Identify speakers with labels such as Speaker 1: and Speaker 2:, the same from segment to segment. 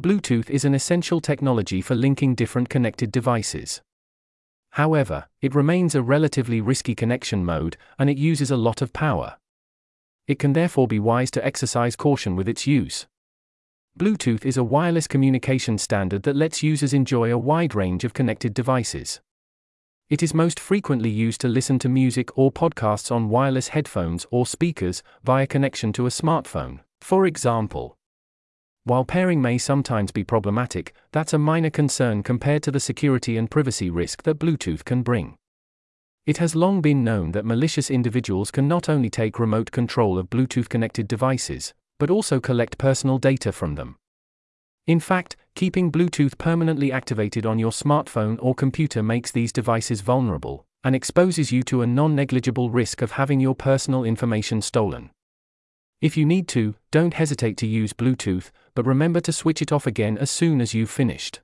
Speaker 1: Bluetooth is an essential technology for linking different connected devices. However, it remains a relatively risky connection mode, and it uses a lot of power. It can therefore be wise to exercise caution with its use. Bluetooth is a wireless communication standard that lets users enjoy a wide range of connected devices. It is most frequently used to listen to music or podcasts on wireless headphones or speakers via connection to a smartphone, for example. While pairing may sometimes be problematic, that's a minor concern compared to the security and privacy risk that Bluetooth can bring. It has long been known that malicious individuals can not only take remote control of Bluetooth connected devices, but also collect personal data from them. In fact, keeping Bluetooth permanently activated on your smartphone or computer makes these devices vulnerable, and exposes you to a non negligible risk of having your personal information stolen. If you need to, don't hesitate to use Bluetooth, but remember to switch it off again as soon as you've finished.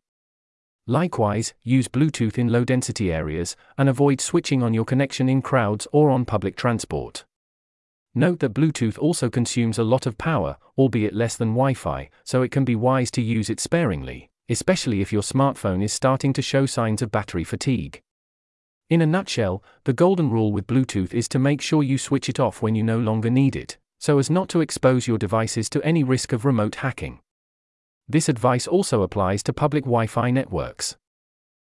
Speaker 1: Likewise, use Bluetooth in low density areas, and avoid switching on your connection in crowds or on public transport. Note that Bluetooth also consumes a lot of power, albeit less than Wi Fi, so it can be wise to use it sparingly, especially if your smartphone is starting to show signs of battery fatigue. In a nutshell, the golden rule with Bluetooth is to make sure you switch it off when you no longer need it, so as not to expose your devices to any risk of remote hacking. This advice also applies to public Wi Fi networks.